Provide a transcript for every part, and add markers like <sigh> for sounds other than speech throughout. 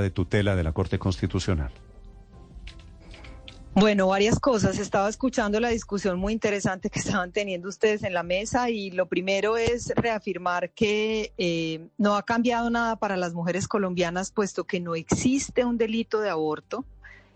de tutela de la Corte Constitucional? Bueno, varias cosas. Estaba escuchando la discusión muy interesante que <laughs> estaban teniendo ustedes en la mesa y lo primero es reafirmar que eh, no ha cambiado nada para las mujeres colombianas, puesto que no existe un delito de aborto.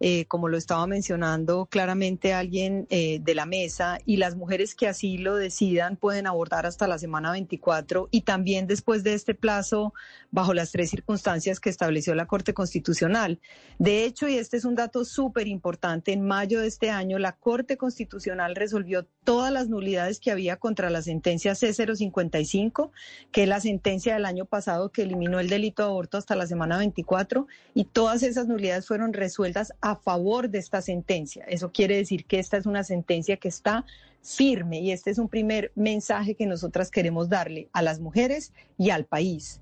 Eh, como lo estaba mencionando claramente alguien eh, de la mesa, y las mujeres que así lo decidan pueden abortar hasta la semana 24 y también después de este plazo bajo las tres circunstancias que estableció la Corte Constitucional. De hecho, y este es un dato súper importante, en mayo de este año la Corte Constitucional resolvió todas las nulidades que había contra la sentencia C055, que es la sentencia del año pasado que eliminó el delito de aborto hasta la semana 24, y todas esas nulidades fueron resueltas a favor de esta sentencia. Eso quiere decir que esta es una sentencia que está firme y este es un primer mensaje que nosotras queremos darle a las mujeres y al país.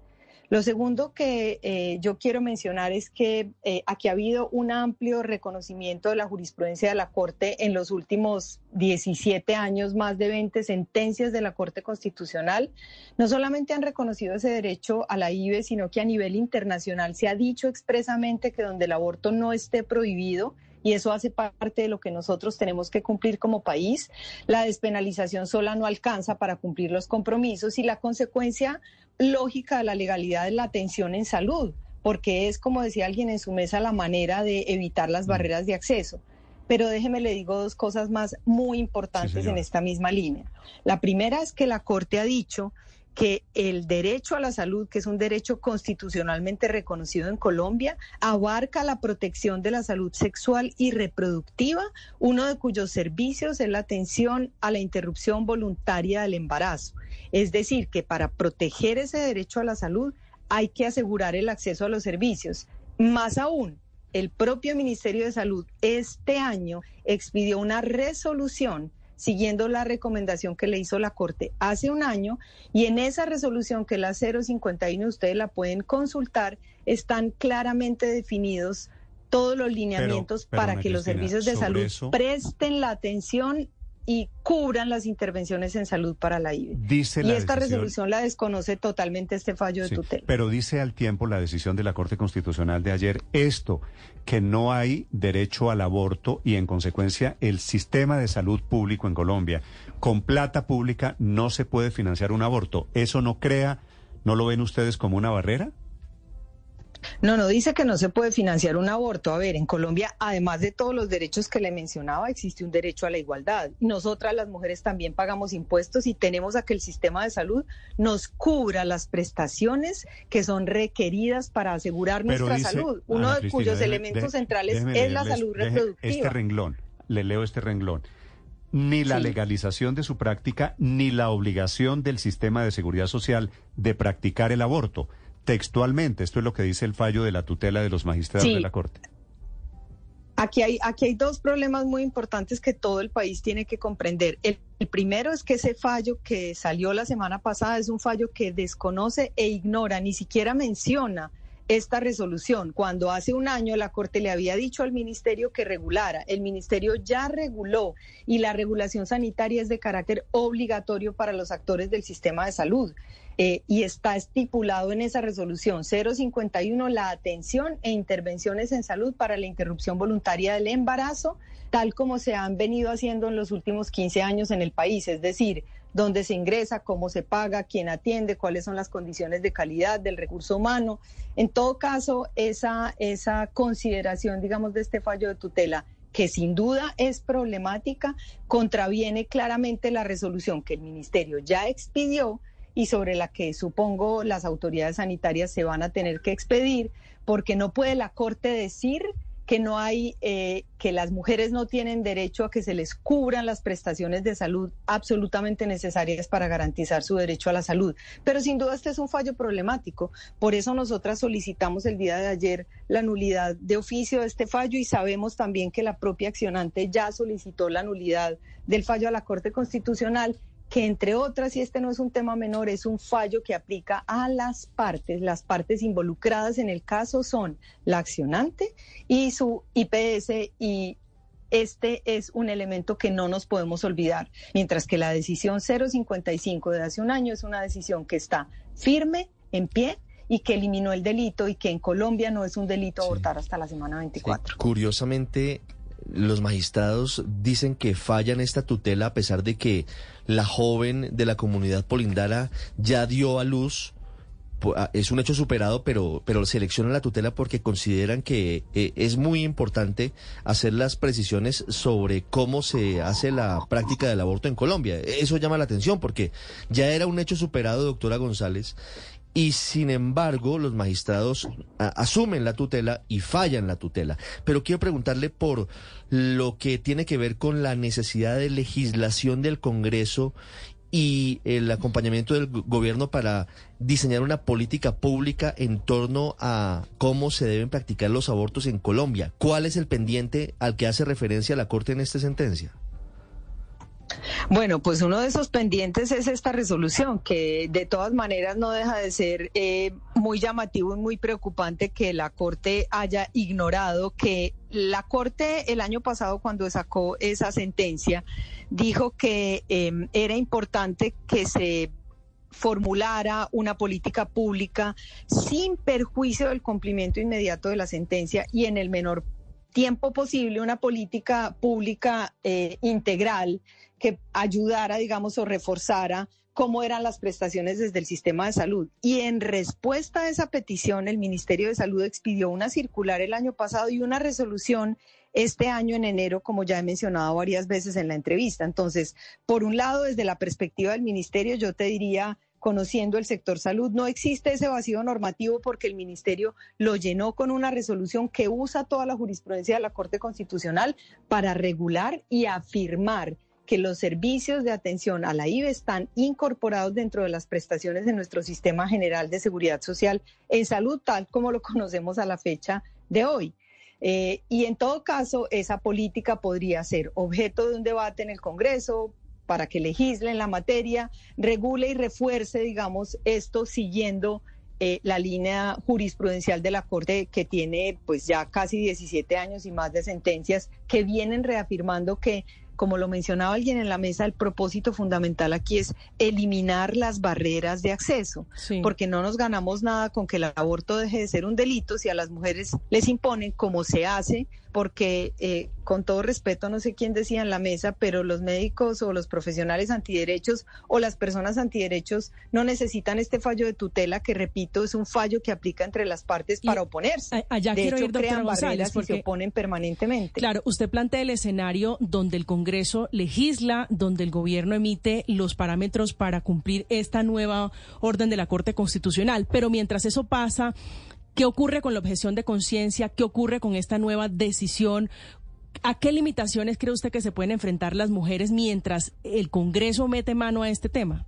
Lo segundo que eh, yo quiero mencionar es que eh, aquí ha habido un amplio reconocimiento de la jurisprudencia de la Corte en los últimos 17 años, más de 20 sentencias de la Corte Constitucional. No solamente han reconocido ese derecho a la IBE, sino que a nivel internacional se ha dicho expresamente que donde el aborto no esté prohibido, y eso hace parte de lo que nosotros tenemos que cumplir como país. La despenalización sola no alcanza para cumplir los compromisos y la consecuencia lógica de la legalidad es la atención en salud, porque es, como decía alguien en su mesa, la manera de evitar las mm. barreras de acceso. Pero déjeme le digo dos cosas más muy importantes en esta misma línea. La primera es que la Corte ha dicho que el derecho a la salud, que es un derecho constitucionalmente reconocido en Colombia, abarca la protección de la salud sexual y reproductiva, uno de cuyos servicios es la atención a la interrupción voluntaria del embarazo. Es decir, que para proteger ese derecho a la salud hay que asegurar el acceso a los servicios. Más aún, el propio Ministerio de Salud este año expidió una resolución siguiendo la recomendación que le hizo la Corte hace un año y en esa resolución que es la 051 ustedes la pueden consultar, están claramente definidos todos los lineamientos para que los servicios de salud presten la atención y cubran las intervenciones en salud para la IBE. Dice y esta resolución la desconoce totalmente este fallo de tutela. Pero dice al tiempo la decisión de la Corte Constitucional de ayer esto, que no hay derecho al aborto y en consecuencia el sistema de salud público en Colombia, con plata pública no se puede financiar un aborto. ¿Eso no crea, no lo ven ustedes como una barrera? No, no dice que no se puede financiar un aborto. A ver, en Colombia, además de todos los derechos que le mencionaba, existe un derecho a la igualdad. Nosotras las mujeres también pagamos impuestos y tenemos a que el sistema de salud nos cubra las prestaciones que son requeridas para asegurar nuestra salud, uno de cuyos elementos centrales es la salud reproductiva. Este renglón, le leo este renglón ni la legalización de su práctica, ni la obligación del sistema de seguridad social de practicar el aborto textualmente. Esto es lo que dice el fallo de la tutela de los magistrados de la Corte. Aquí hay, aquí hay dos problemas muy importantes que todo el país tiene que comprender. El, el, primero es que ese fallo que salió la semana pasada es un fallo que desconoce e ignora, ni siquiera menciona esta resolución. Cuando hace un año la Corte le había dicho al Ministerio que regulara, el Ministerio ya reguló y la regulación sanitaria es de carácter obligatorio para los actores del sistema de salud. Eh, y está estipulado en esa resolución 051 la atención e intervenciones en salud para la interrupción voluntaria del embarazo, tal como se han venido haciendo en los últimos 15 años en el país, es decir, dónde se ingresa, cómo se paga, quién atiende, cuáles son las condiciones de calidad del recurso humano. En todo caso, esa, esa consideración, digamos, de este fallo de tutela que sin duda es problemática, contraviene claramente la resolución que el Ministerio ya expidió y sobre la que supongo las autoridades sanitarias se van a tener que expedir, porque no puede la Corte decir que no hay, eh, que las mujeres no tienen derecho a que se les cubran las prestaciones de salud absolutamente necesarias para garantizar su derecho a la salud. Pero sin duda este es un fallo problemático. Por eso nosotras solicitamos el día de ayer la nulidad de oficio de este fallo y sabemos también que la propia accionante ya solicitó la nulidad del fallo a la Corte Constitucional que entre otras, y este no es un tema menor, es un fallo que aplica a las partes. Las partes involucradas en el caso son la accionante y su IPS y este es un elemento que no nos podemos olvidar, mientras que la decisión 055 de hace un año es una decisión que está firme, en pie y que eliminó el delito y que en Colombia no es un delito abortar hasta la semana 24. Curiosamente, los magistrados dicen que fallan esta tutela a pesar de que la joven de la comunidad polindara ya dio a luz Ah, es un hecho superado, pero, pero seleccionan la tutela porque consideran que eh, es muy importante hacer las precisiones sobre cómo se hace la práctica del aborto en Colombia. Eso llama la atención porque ya era un hecho superado, doctora González, y sin embargo los magistrados asumen la tutela y fallan la tutela. Pero quiero preguntarle por lo que tiene que ver con la necesidad de legislación del Congreso y el acompañamiento del gobierno para diseñar una política pública en torno a cómo se deben practicar los abortos en Colombia. ¿Cuál es el pendiente al que hace referencia la Corte en esta sentencia? Bueno, pues uno de esos pendientes es esta resolución, que de todas maneras no deja de ser eh, muy llamativo y muy preocupante que la Corte haya ignorado que la Corte el año pasado cuando sacó esa sentencia dijo que em, era importante que se formulara una política pública sin perjuicio del cumplimiento inmediato de la sentencia y en el menor tiempo posible una política pública eh, integral que ayudara, digamos, o reforzara cómo eran las prestaciones desde el sistema de salud. Y en respuesta a esa petición, el Ministerio de Salud expidió una circular el año pasado y una resolución este año en enero, como ya he mencionado varias veces en la entrevista. Entonces, por un lado, desde la perspectiva del ministerio, yo te diría, conociendo el sector salud, no existe ese vacío normativo porque el ministerio lo llenó con una resolución que usa toda la jurisprudencia de la Corte Constitucional para regular y afirmar que los servicios de atención a la IVE están incorporados dentro de las prestaciones de nuestro sistema general de seguridad social en salud, tal como lo <laughs> conocemos a la fecha de hoy. Eh, y en todo caso, esa política podría ser objeto de un debate en el Congreso para que legisle en la materia, regule y refuerce, digamos, esto siguiendo eh, la línea jurisprudencial de la Corte que tiene pues ya casi 17 años y más de sentencias que vienen reafirmando que como lo mencionaba alguien en la mesa, el propósito fundamental aquí es eliminar las barreras de acceso, porque no nos ganamos nada con que el aborto deje de ser un delito si a las mujeres les imponen, como se hace, porque eh, con todo respeto, no sé quién decía en la mesa, pero los médicos o los profesionales antiderechos o las personas antiderechos no necesitan este fallo de tutela que, repito, es un fallo que aplica entre las partes para oponerse. Allá de quiero hecho, ir, crean barreras y se oponen permanentemente. Claro, usted plantea el escenario donde el Congreso legisla, donde el gobierno emite los parámetros para cumplir esta nueva orden de la Corte Constitucional, pero mientras eso pasa, ¿Qué ocurre con la objeción de conciencia? ¿Qué ocurre con esta nueva decisión? ¿A qué limitaciones cree usted que se pueden enfrentar las mujeres mientras el Congreso mete mano a este tema?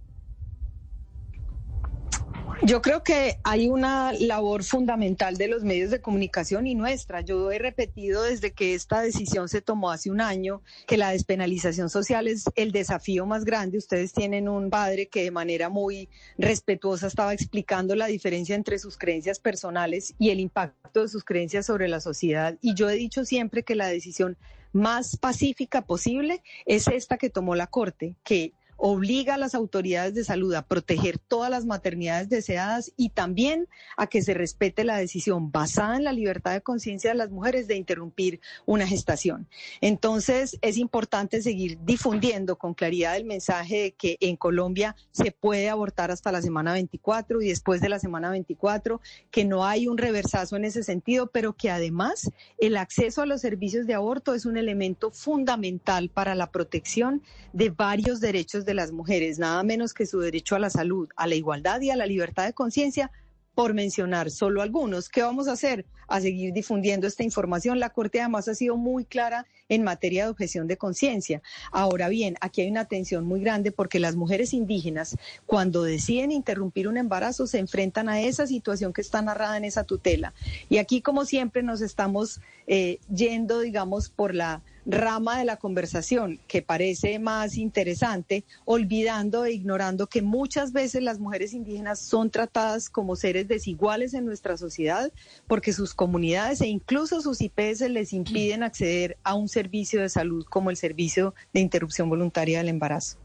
Yo creo que hay una labor fundamental de los medios de comunicación y nuestra. Yo he repetido desde que esta decisión se tomó hace un año que la despenalización social es el desafío más grande. Ustedes tienen un padre que de manera muy respetuosa estaba explicando la diferencia entre sus creencias personales y el impacto de sus creencias sobre la sociedad. Y yo he dicho siempre que la decisión más pacífica posible es esta que tomó la Corte, que obliga a las autoridades de salud a proteger todas las maternidades deseadas y también a que se respete la decisión basada en la libertad de conciencia de las mujeres de interrumpir una gestación. Entonces, es importante seguir difundiendo con claridad el mensaje de que en Colombia se puede abortar hasta la semana 24 y después de la semana 24, que no hay un reversazo en ese sentido, pero que además el acceso a los servicios de aborto es un elemento fundamental para la protección de varios derechos de las mujeres, nada menos que su derecho a la salud, a la igualdad y a la libertad de conciencia, por mencionar solo algunos. ¿Qué vamos a hacer? A seguir difundiendo esta información. La Corte además ha sido muy clara en materia de objeción de conciencia. Ahora bien, aquí hay una tensión muy grande porque las mujeres indígenas, cuando deciden interrumpir un embarazo, se enfrentan a esa situación que está narrada en esa tutela. Y aquí, como siempre, nos estamos eh, yendo, digamos, por la rama de la conversación que parece más interesante, olvidando e ignorando que muchas veces las mujeres indígenas son tratadas como seres desiguales en nuestra sociedad porque sus comunidades e incluso sus IPS les impiden acceder a un servicio de salud como el servicio de interrupción voluntaria del embarazo.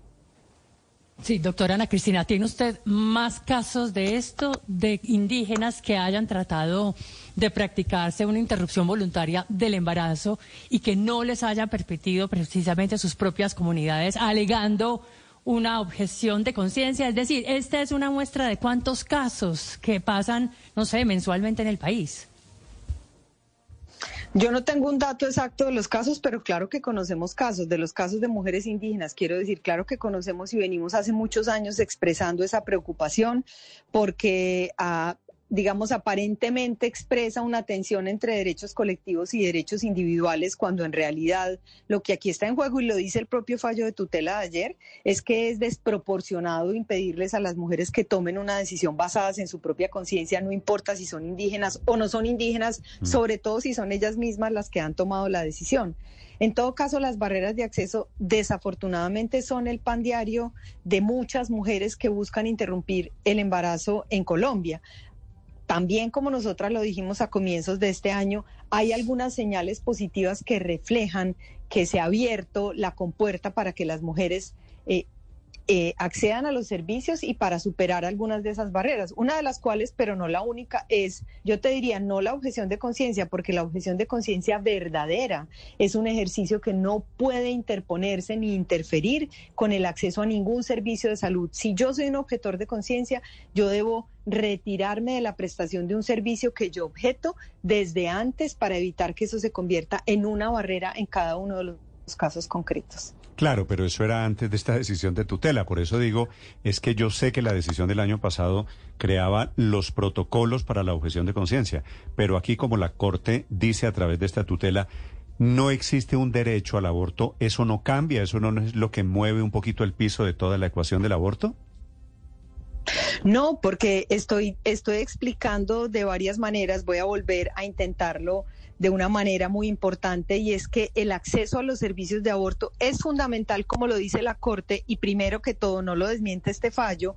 Sí, doctora Ana Cristina, ¿tiene usted más casos de esto, de indígenas que hayan tratado de practicarse una interrupción voluntaria del embarazo y que no les hayan permitido precisamente sus propias comunidades, alegando una objeción de conciencia? Es decir, esta es una muestra de cuántos casos que pasan, no sé, mensualmente en el país. Yo no tengo un dato exacto de los casos, pero claro que conocemos casos, de los casos de mujeres indígenas. Quiero decir, claro que conocemos y venimos hace muchos años expresando esa preocupación porque a, digamos, aparentemente expresa una tensión entre derechos colectivos y derechos individuales, cuando en realidad lo que aquí está en juego, y lo dice el propio fallo de tutela de ayer, es que es desproporcionado impedirles a las mujeres que tomen una decisión basada en su propia conciencia, no importa si son indígenas o no son indígenas, mm. sobre todo si son ellas mismas las que han tomado la decisión. En todo caso, las barreras de acceso desafortunadamente son el pan diario de muchas mujeres que buscan interrumpir el embarazo en Colombia. También, como nosotras lo dijimos a comienzos de este año, hay algunas señales positivas que reflejan que se ha abierto la compuerta para que las mujeres eh, eh, accedan a los servicios y para superar algunas de esas barreras. Una de las cuales, pero no la única, es, yo te diría, no la objeción de conciencia, porque la objeción de conciencia verdadera es un ejercicio que no puede interponerse ni interferir con el acceso a ningún servicio de salud. Si yo soy un objetor de conciencia, yo debo retirarme de la prestación de un servicio que yo objeto desde antes para evitar que eso se convierta en una barrera en cada uno de los casos concretos. Claro, pero eso era antes de esta decisión de tutela. Por eso digo, es que yo sé que la decisión del año pasado creaba los protocolos para la objeción de conciencia, pero aquí como la Corte dice a través de esta tutela, no existe un derecho al aborto, ¿eso no cambia? ¿Eso no es lo que mueve un poquito el piso de toda la ecuación del aborto? No, porque estoy, estoy explicando de varias maneras, voy a volver a intentarlo de una manera muy importante y es que el acceso a los servicios de aborto es fundamental, como lo dice la Corte, y primero que todo, no lo desmiente este fallo,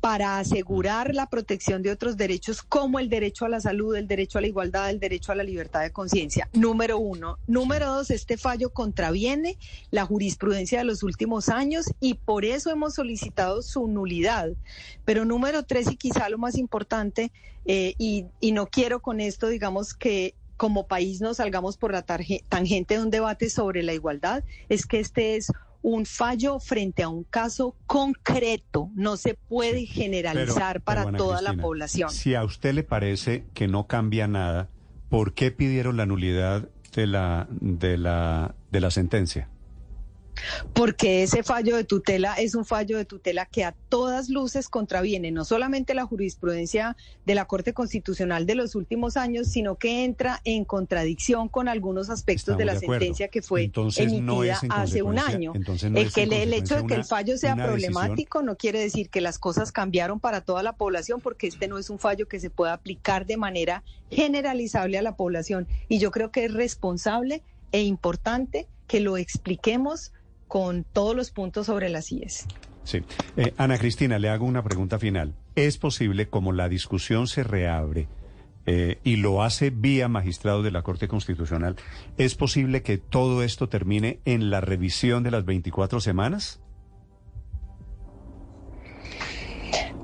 para asegurar la protección de otros derechos como el derecho a la salud, el derecho a la igualdad, el derecho a la libertad de conciencia. Número uno. Número dos, este fallo contraviene la jurisprudencia de los últimos años y por eso hemos solicitado su nulidad. Pero número tres, y quizá lo más importante, eh, y, y no quiero con esto, digamos, que como país nos salgamos por la tangente de un debate sobre la igualdad, es que este es un fallo frente a un caso concreto, no se puede generalizar para toda la población. Si a usted le parece que no cambia nada, ¿por qué pidieron la nulidad de la de la de la sentencia? Porque ese fallo de tutela es un fallo de tutela que a todas luces contraviene no solamente la jurisprudencia de la Corte Constitucional de los últimos años, sino que entra en contradicción con algunos aspectos de la sentencia que fue emitida hace un año. el, que el hecho de que el fallo sea problemático no quiere decir que las cosas cambiaron para toda la población, porque este no es un fallo que se pueda aplicar de manera generalizable a la población. Y yo creo que es responsable e importante que lo expliquemos con todos los puntos sobre las IES. Sí. Eh, Ana Cristina, le hago una pregunta final. ¿Es posible, como la discusión se reabre eh, y lo hace vía magistrado de la Corte Constitucional, ¿es posible que todo esto termine en la revisión de las 24 semanas?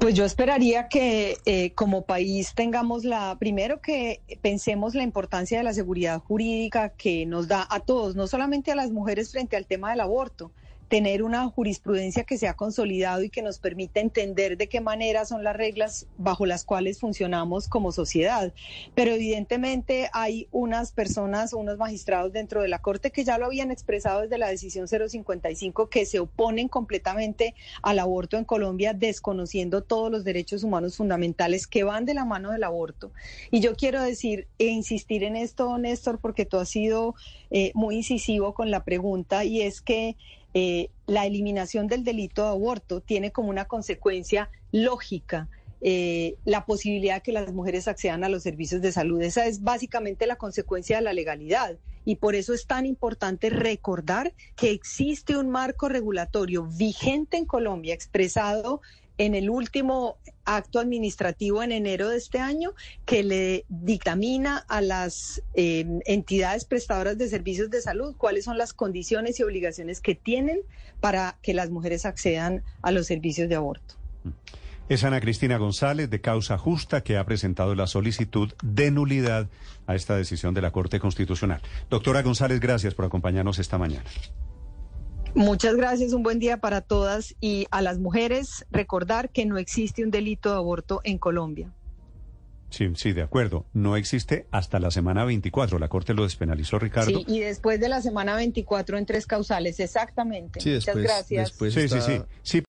Pues yo esperaría que eh, como país tengamos la, primero que pensemos la importancia de la seguridad jurídica que nos da a todos, no solamente a las mujeres frente al tema del aborto, tener una jurisprudencia que se ha consolidado y que nos permita entender de qué manera son las reglas bajo las cuales funcionamos como sociedad. Pero evidentemente hay unas personas, unos magistrados dentro de la Corte que ya lo habían expresado desde la decisión 055 que se oponen completamente al aborto en Colombia, desconociendo todos los derechos humanos fundamentales que van de la mano del aborto. Y yo quiero decir e insistir en esto, Néstor, porque tú has sido eh, muy incisivo con la pregunta y es que eh, la eliminación del delito de aborto tiene como una consecuencia lógica eh, la posibilidad de que las mujeres accedan a los servicios de salud. Esa es básicamente la consecuencia de la legalidad. Y por eso es tan importante recordar que existe un marco regulatorio vigente en Colombia, expresado en el último acto administrativo en enero de este año que le dictamina a las eh, entidades prestadoras de servicios de salud cuáles son las condiciones y obligaciones que tienen para que las mujeres accedan a los servicios de aborto. Es Ana Cristina González de Causa Justa que ha presentado la solicitud de nulidad a esta decisión de la Corte Constitucional. Doctora González, gracias por acompañarnos esta mañana. Muchas gracias, un buen día para todas y a las mujeres recordar que no existe un delito de aborto en Colombia. Sí, sí, de acuerdo. No existe hasta la semana 24. La Corte lo despenalizó, Ricardo. Sí, y después de la semana 24 en tres causales, exactamente. Muchas gracias. sí, sí, sí. Sí,